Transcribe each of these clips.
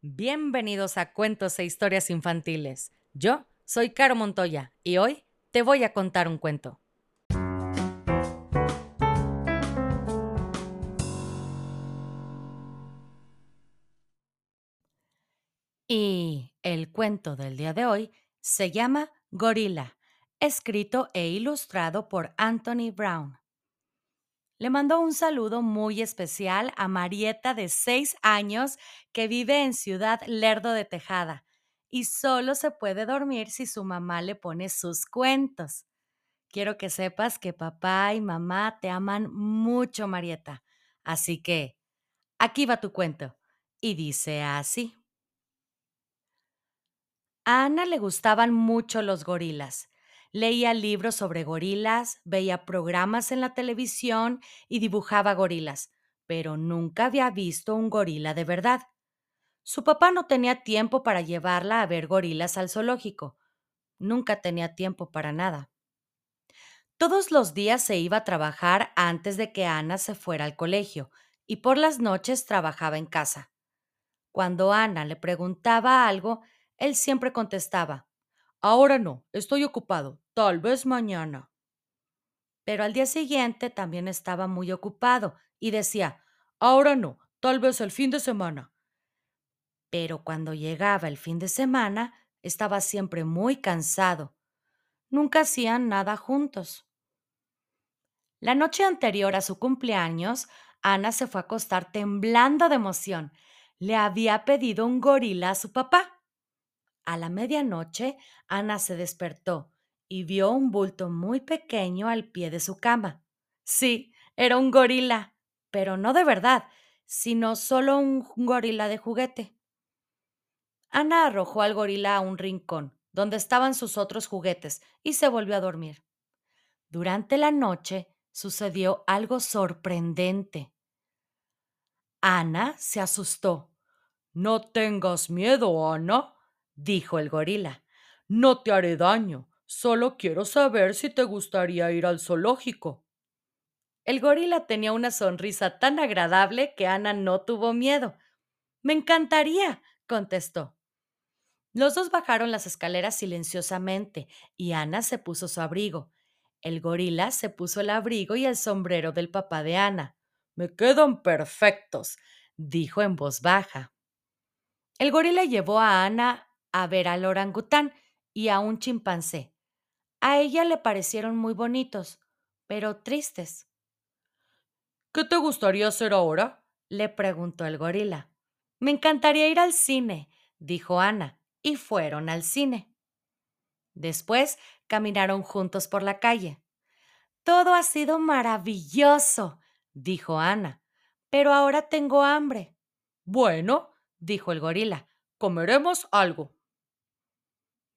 Bienvenidos a Cuentos e Historias Infantiles. Yo soy Caro Montoya y hoy te voy a contar un cuento. Y el cuento del día de hoy se llama Gorila, escrito e ilustrado por Anthony Brown. Le mandó un saludo muy especial a Marieta de 6 años que vive en Ciudad Lerdo de Tejada y solo se puede dormir si su mamá le pone sus cuentos. Quiero que sepas que papá y mamá te aman mucho, Marieta. Así que, aquí va tu cuento. Y dice así. A Ana le gustaban mucho los gorilas. Leía libros sobre gorilas, veía programas en la televisión y dibujaba gorilas, pero nunca había visto un gorila de verdad. Su papá no tenía tiempo para llevarla a ver gorilas al zoológico. Nunca tenía tiempo para nada. Todos los días se iba a trabajar antes de que Ana se fuera al colegio y por las noches trabajaba en casa. Cuando Ana le preguntaba algo, él siempre contestaba, Ahora no, estoy ocupado, tal vez mañana. Pero al día siguiente también estaba muy ocupado y decía, Ahora no, tal vez el fin de semana. Pero cuando llegaba el fin de semana, estaba siempre muy cansado. Nunca hacían nada juntos. La noche anterior a su cumpleaños, Ana se fue a acostar temblando de emoción. Le había pedido un gorila a su papá. A la medianoche, Ana se despertó y vio un bulto muy pequeño al pie de su cama. Sí, era un gorila, pero no de verdad, sino solo un gorila de juguete. Ana arrojó al gorila a un rincón, donde estaban sus otros juguetes, y se volvió a dormir. Durante la noche sucedió algo sorprendente. Ana se asustó. No tengas miedo, Ana, dijo el gorila. No te haré daño, solo quiero saber si te gustaría ir al zoológico. El gorila tenía una sonrisa tan agradable que Ana no tuvo miedo. Me encantaría, contestó. Los dos bajaron las escaleras silenciosamente y Ana se puso su abrigo. El gorila se puso el abrigo y el sombrero del papá de Ana. Me quedan perfectos, dijo en voz baja. El gorila llevó a Ana a ver al orangután y a un chimpancé. A ella le parecieron muy bonitos, pero tristes. ¿Qué te gustaría hacer ahora? le preguntó el gorila. Me encantaría ir al cine, dijo Ana, y fueron al cine. Después caminaron juntos por la calle. Todo ha sido maravilloso, dijo Ana, pero ahora tengo hambre. Bueno, dijo el gorila, comeremos algo.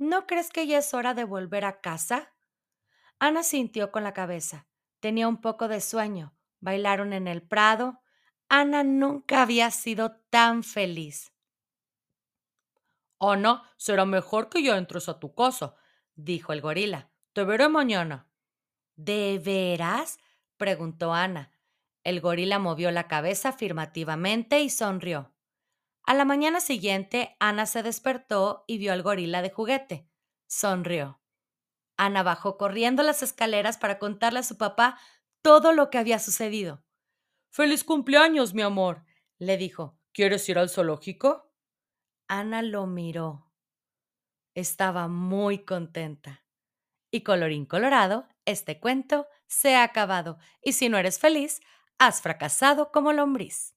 ¿No crees que ya es hora de volver a casa? Ana sintió con la cabeza. Tenía un poco de sueño. Bailaron en el prado. Ana nunca había sido tan feliz. Ana, será mejor que ya entres a tu casa, dijo el gorila. Te veré mañana. ¿De veras? preguntó Ana. El gorila movió la cabeza afirmativamente y sonrió. A la mañana siguiente, Ana se despertó y vio al gorila de juguete. Sonrió. Ana bajó corriendo las escaleras para contarle a su papá todo lo que había sucedido. Feliz cumpleaños, mi amor, le dijo. ¿Quieres ir al zoológico? Ana lo miró. Estaba muy contenta. Y colorín colorado, este cuento se ha acabado. Y si no eres feliz, has fracasado como lombriz.